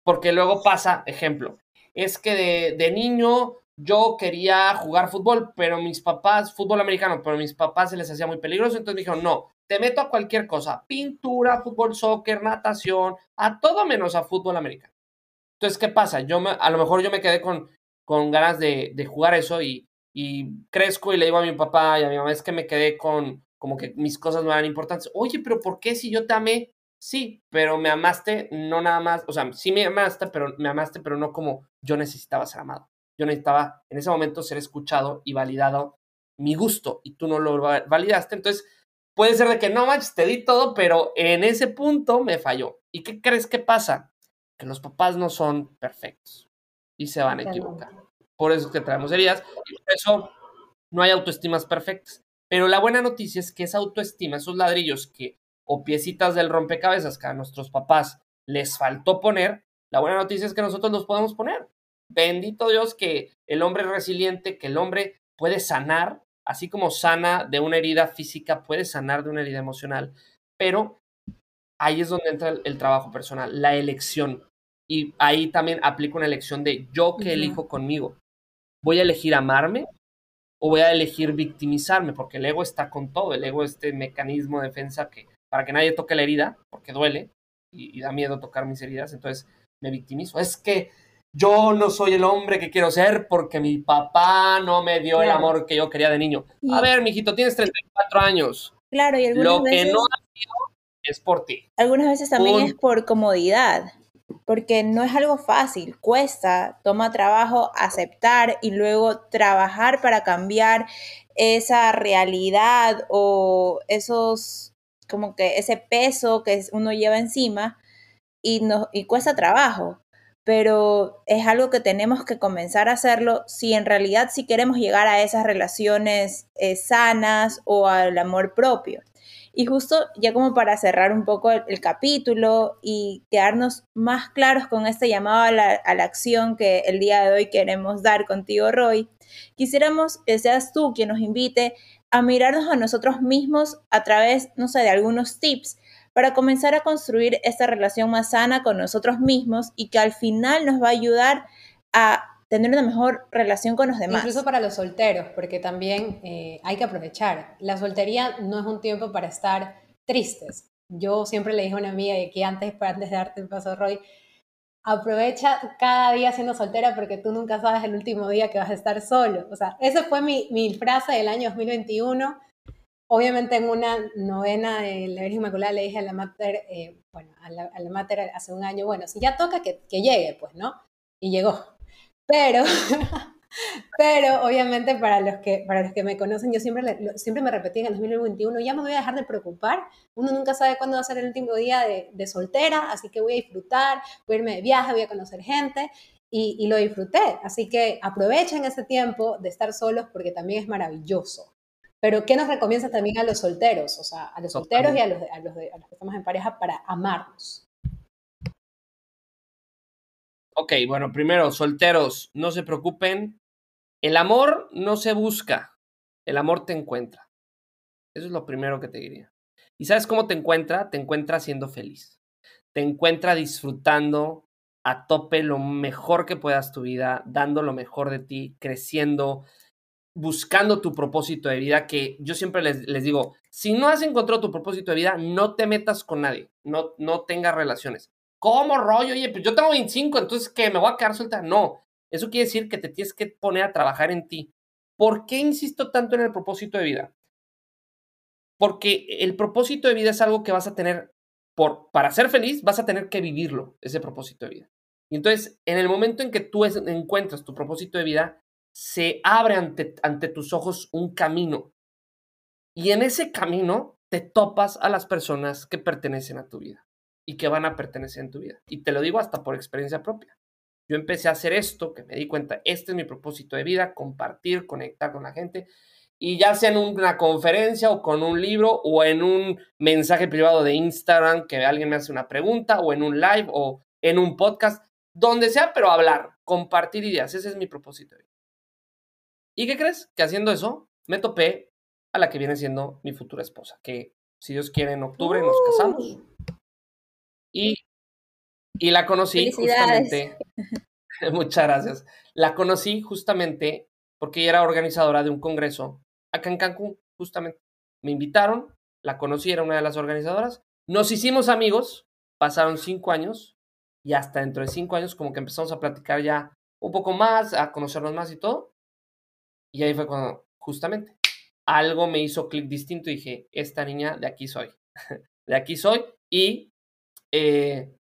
B: Porque luego pasa, ejemplo, es que de, de, niño yo quería jugar fútbol, pero mis papás, fútbol americano, pero mis papás se les hacía muy peligroso, entonces me dijeron, no, te meto a cualquier cosa, pintura, fútbol, soccer, natación, a todo menos a fútbol americano. Entonces, ¿qué pasa? Yo me, a lo mejor yo me quedé con, con ganas de, de jugar eso y, y crezco y le digo a mi papá y a mi mamá, es que me quedé con como que mis cosas no eran importantes. Oye, pero ¿por qué si yo te amé? Sí, pero me amaste no nada más, o sea, sí me amaste, pero me amaste, pero no como yo necesitaba ser amado. Yo necesitaba en ese momento ser escuchado y validado mi gusto y tú no lo validaste. Entonces, puede ser de que no manches, te di todo, pero en ese punto me falló. ¿Y qué crees que pasa? Que los papás no son perfectos y se van a equivocar. Por eso es que traemos heridas y por eso no hay autoestimas perfectas. Pero la buena noticia es que esa autoestima, esos ladrillos que o piecitas del rompecabezas que a nuestros papás les faltó poner, la buena noticia es que nosotros los podemos poner. Bendito Dios que el hombre resiliente, que el hombre puede sanar, así como sana de una herida física, puede sanar de una herida emocional, pero ahí es donde entra el, trabajo personal, la elección. Y ahí también aplico una elección de yo que elijo conmigo. ¿Voy a elegir amarme o voy a elegir victimizarme? Porque el ego está con todo, el ego es este mecanismo de defensa que para que nadie toque la herida, porque duele y, da miedo tocar mis heridas, entonces me victimizo. Es que yo no soy el hombre que quiero ser porque mi papá no me dio el amor que yo quería de niño. A ver, mijito, tienes 34 años.
C: Claro, y algunas
B: Lo que no ha sido es por ti.
C: Algunas veces también es por comodidad, porque no es algo fácil, cuesta, toma trabajo aceptar y luego trabajar para cambiar esa realidad o esos como que ese peso que uno lleva encima y, y cuesta trabajo, pero es algo que tenemos que comenzar a hacerlo si en realidad si queremos llegar a esas relaciones eh, sanas o al amor propio. Y justo ya como para cerrar un poco el, capítulo y quedarnos más claros con este llamado a la, a la, acción que el día de hoy queremos dar contigo, Roy, quisiéramos que seas tú quien nos invite a mirarnos a nosotros mismos a través, no sé, de algunos tips para comenzar a construir esta relación más sana con nosotros mismos y que al final nos va a ayudar a tener una mejor relación con los demás.
A: Incluso para los solteros, porque también eh, hay que aprovechar. La soltería no es un tiempo para estar tristes. Yo siempre le dije a una amiga, y aquí antes, antes de darte el paso, Roy, aprovecha cada día siendo soltera porque tú nunca sabes el último día que vas a estar solo. O sea, esa fue mi, mi frase del año 2021. Obviamente en una novena de la Virgen Inmaculada le dije a la Mater, eh, bueno, a la, a la, Mater hace un año, bueno, si ya toca que, que llegue, pues, ¿no? Y llegó. Pero (laughs) Pero obviamente para los que, para los que me conocen, yo siempre, siempre me repetí en el 2021, ya me voy a dejar de preocupar, uno nunca sabe cuándo va a ser el último día de, de soltera, así que voy a disfrutar, voy a irme de viaje, voy a conocer gente y, y, lo disfruté. Así que aprovechen ese tiempo de estar solos porque también es maravilloso. Pero ¿qué nos recomiendas también a los solteros? O sea, a los solteros y a los, a los, a los que estamos en pareja para amarnos.
B: Ok, bueno, primero, solteros, no se preocupen. El amor no se busca, el amor te encuentra. Eso es lo primero que te diría. ¿Y sabes cómo te encuentra? Te encuentra siendo feliz. Te encuentra disfrutando a tope lo mejor que puedas tu vida, dando lo mejor de ti, creciendo, buscando tu propósito de vida, que yo siempre les, digo, si no has encontrado tu propósito de vida, no te metas con nadie, no, no tengas relaciones. ¿Cómo rollo? Oye, pues yo tengo 25, entonces ¿qué? ¿Me voy a quedar suelta? No. Eso quiere decir que te tienes que poner a trabajar en ti. ¿Por qué insisto tanto en el propósito de vida? Porque el propósito de vida es algo que vas a tener, por, para ser feliz, vas a tener que vivirlo, ese propósito de vida. Y entonces, en el momento en que tú encuentras tu propósito de vida, se abre ante, ante tus ojos un camino. Y en ese camino te topas a las personas que pertenecen a tu vida y que van a pertenecer en tu vida. Y te lo digo hasta por experiencia propia. Yo empecé a hacer esto, que me di cuenta, este es mi propósito de vida, compartir, conectar con la gente. Y ya sea en una conferencia o con un libro o en un mensaje privado de Instagram que alguien me hace una pregunta o en un live o en un podcast, donde sea, pero hablar, compartir ideas. Ese es mi propósito de vida. ¿Y qué crees? Que haciendo eso me topé a la que viene siendo mi futura esposa, que si Dios quiere en octubre nos casamos. Y, y la conocí justamente. (laughs) muchas gracias. La conocí justamente porque ella era organizadora de un congreso acá en Cancún, justamente. Me invitaron, la conocí, era una de las organizadoras. Nos hicimos amigos, pasaron cinco años y hasta dentro de cinco años como que empezamos a platicar ya un poco más, a conocernos más y todo. Y ahí fue cuando justamente algo me hizo clic distinto y dije, esta niña de aquí soy, (laughs) de aquí soy y eh,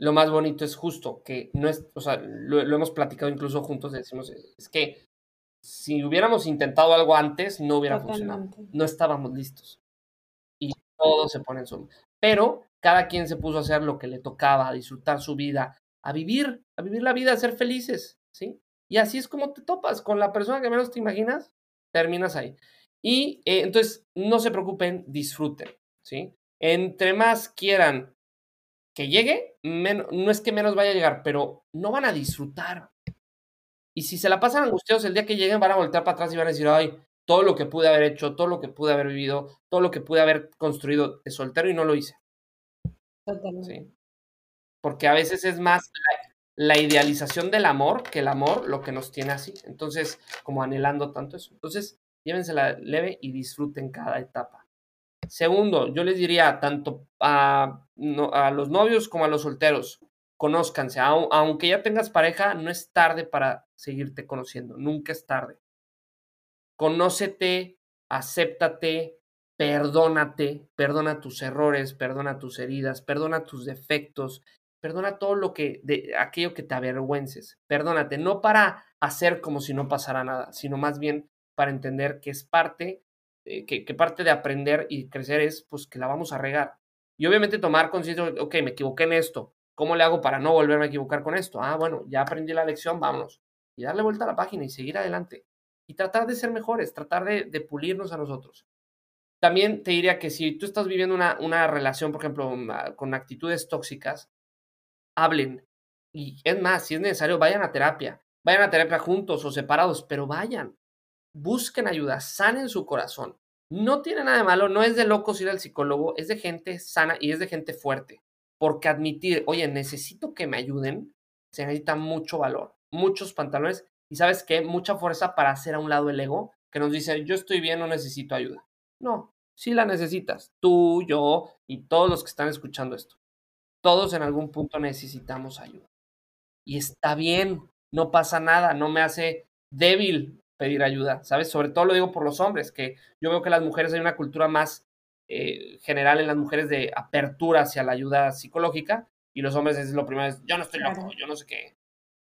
B: lo más bonito es justo, que no es, o sea, lo, hemos platicado incluso juntos, decimos, es que si hubiéramos intentado algo antes, no hubiera funcionado. No estábamos listos. Y todo se pone en su... Pero cada quien se puso a hacer lo que le tocaba, a disfrutar su vida, a vivir, a vivir la vida, a ser felices, ¿sí? Y así es como te topas con la persona que menos te imaginas, terminas ahí. Y eh, entonces, no se preocupen, disfruten, ¿sí? Entre más quieran que llegue, no es que menos vaya a llegar, pero no van a disfrutar. Y si se la pasan angustiados el día que lleguen, van a voltear para atrás y van a decir, ay, todo lo que pude haber hecho, todo lo que pude haber vivido, todo lo que pude haber construido de soltero y no lo hice. Sí. Porque a veces es más la, idealización del amor que el amor lo que nos tiene así. Entonces, como anhelando tanto eso. Entonces, llévensela leve y disfruten cada etapa. Segundo, yo les diría tanto a, a los novios como a los solteros, conózcanse. Aunque ya tengas pareja, no es tarde para seguirte conociendo. Nunca es tarde. Conócete, acéptate, perdónate, perdona tus errores, perdona tus heridas, perdona tus defectos, perdona todo lo que, aquello que te avergüences. Perdónate, no para hacer como si no pasara nada, sino más bien para entender que es parte, eh, que, que, parte de aprender y crecer es, pues, que la vamos a regar. Y obviamente tomar conciencia, ok, me equivoqué en esto, ¿cómo le hago para no volverme a equivocar con esto? Ah, bueno, ya aprendí la lección, vámonos. Y darle vuelta a la página y seguir adelante. Y tratar de ser mejores, tratar de, de pulirnos a nosotros. También te diría que si tú estás viviendo una, una relación, por ejemplo, con actitudes tóxicas, hablen. Y es más, si es necesario, vayan a terapia. Vayan a terapia juntos o separados, pero vayan. Busquen ayuda, sanen su corazón. No tiene nada de malo, no es de locos ir al psicólogo, es de gente sana y es de gente fuerte. Porque admitir, oye, necesito que me ayuden, se necesita mucho valor, muchos pantalones y sabes qué, mucha fuerza para hacer a un lado el ego que nos dice, yo estoy bien, no necesito ayuda. No, sí la necesitas, tú, yo y todos los que están escuchando esto. Todos en algún punto necesitamos ayuda. Y está bien, no pasa nada, no me hace débil pedir ayuda, ¿sabes? Sobre todo lo digo por los hombres, que yo veo que las mujeres hay una cultura más eh, general en las mujeres de apertura hacia la ayuda psicológica y los hombres es lo primero, es yo no estoy loco, yo no sé qué.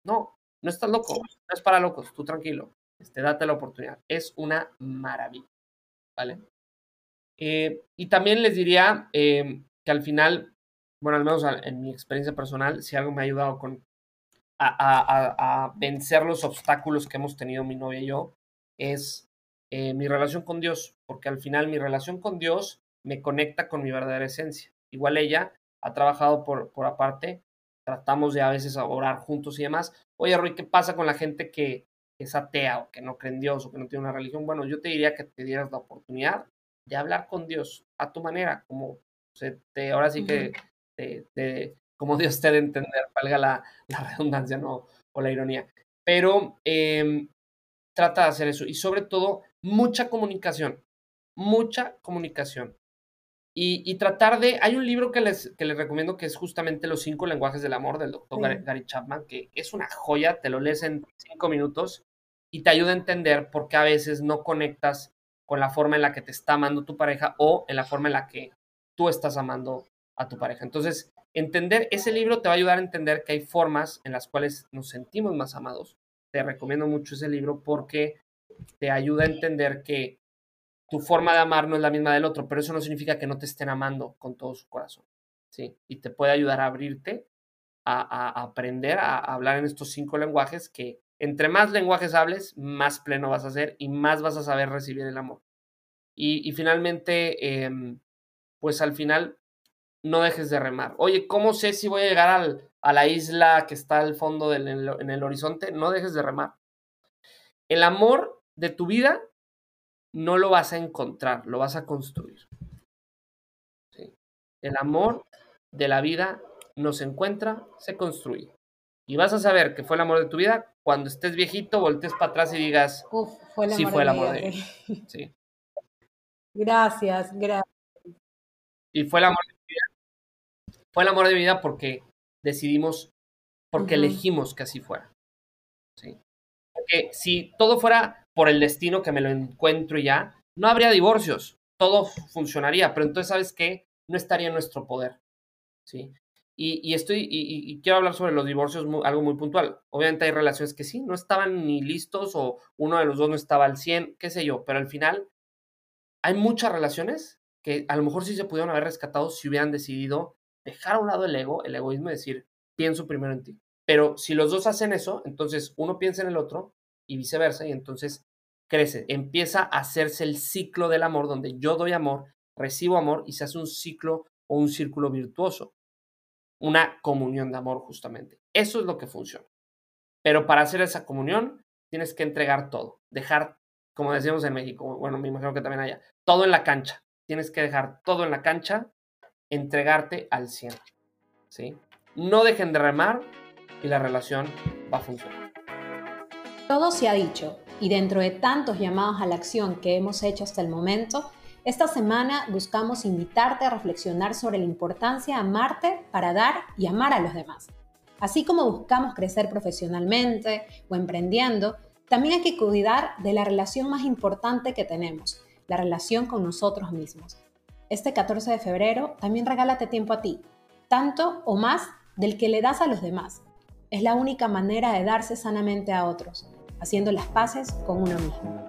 B: No, no estás loco, no es para locos, tú tranquilo, este, date la oportunidad. Es una maravilla, ¿vale? Eh, y también les diría em, que al final, bueno, al menos en mi experiencia personal, si algo me ha ayudado con, a, vencer los obstáculos que hemos tenido mi novia y yo, es eh, mi relación con Dios, porque al final mi relación con Dios me conecta con mi verdadera esencia. Igual ella ha trabajado por, por aparte, tratamos de a veces orar juntos y demás. Oye, Roy, ¿qué pasa con la gente que es atea o que no cree en Dios o que no tiene una religión? Bueno, yo te diría que te dieras la oportunidad de hablar con Dios a tu manera, como te, ahora sí que te, como Dios te de entender, valga la, la, redundancia ¿no? o la ironía. Pero eh, trata de hacer eso y sobre todo mucha comunicación, mucha comunicación. Y, y, tratar de, hay un libro que les, que les recomiendo que es justamente Los cinco lenguajes del amor del doctor Gary Chapman, que es una joya, te lo lees en cinco minutos y te ayuda a entender por qué a veces no conectas con la forma en la que te está amando tu pareja o en la forma en la que tú estás amando a tu pareja. Entonces, entender ese libro te va a ayudar a entender que hay formas en las cuales nos sentimos más amados. Te recomiendo mucho ese libro porque te ayuda a entender que tu forma de amar no es la misma del otro, pero eso no significa que no te estén amando con todo su corazón. ¿sí? Y te puede ayudar a abrirte, a, aprender a hablar en estos cinco lenguajes que entre más lenguajes hables, más pleno vas a ser y más vas a saber recibir el amor. Y, finalmente, em, pues al final, no dejes de remar. Oye, ¿cómo sé si voy a llegar al, a la isla que está al fondo del, en, el, horizonte? No dejes de remar. El amor de tu vida no lo vas a encontrar, lo vas a construir. El amor de la vida no se encuentra, se construye. Y vas a saber que fue el amor de tu vida cuando estés viejito, voltees para atrás y digas, fue sí, fue el amor de, vida. Sí. (laughs)
A: Gracias, gracias.
B: Y fue el amor de. Fue el amor de mi vida porque decidimos, porque elegimos que así fuera. ¿sí? Porque si todo fuera por el destino que me lo encuentro y ya, no habría divorcios, todo funcionaría, pero entonces, ¿sabes qué? No estaría en nuestro poder. ¿sí? Y, estoy, y, quiero hablar sobre los divorcios, algo muy puntual. Obviamente hay relaciones que sí, no estaban ni listos o uno de los dos no estaba al 100, qué sé yo, pero al final hay muchas relaciones que a lo mejor sí se pudieron haber rescatado si hubieran decidido dejar a un lado el ego, el egoísmo y decir, pienso primero en ti. Pero si los dos hacen eso, entonces uno piensa en el otro y viceversa, y entonces crece, empieza a hacerse el ciclo del amor, donde yo doy amor, recibo amor y se hace un ciclo o un círculo virtuoso una comunión de amor justamente. Eso es lo que funciona. Pero para hacer esa comunión tienes que entregar todo, dejar, como decíamos en México, bueno, me imagino que también haya, todo en la cancha. Tienes que dejar todo en la cancha, entregarte al 100. ¿sí? No dejen de remar y la relación va a funcionar.
A: Todo se ha dicho y dentro de tantos llamados a la acción que hemos hecho hasta el momento, esta semana buscamos invitarte a reflexionar sobre la importancia de amarte para dar y amar a los demás. Así como buscamos crecer profesionalmente o emprendiendo, también hay que cuidar de la relación más importante que tenemos, la relación con nosotros mismos. Este 14 de febrero también regálate tiempo a ti, tanto o más del que le das a los demás. Es la única manera de darse sanamente a otros, haciendo las paces con uno mismo.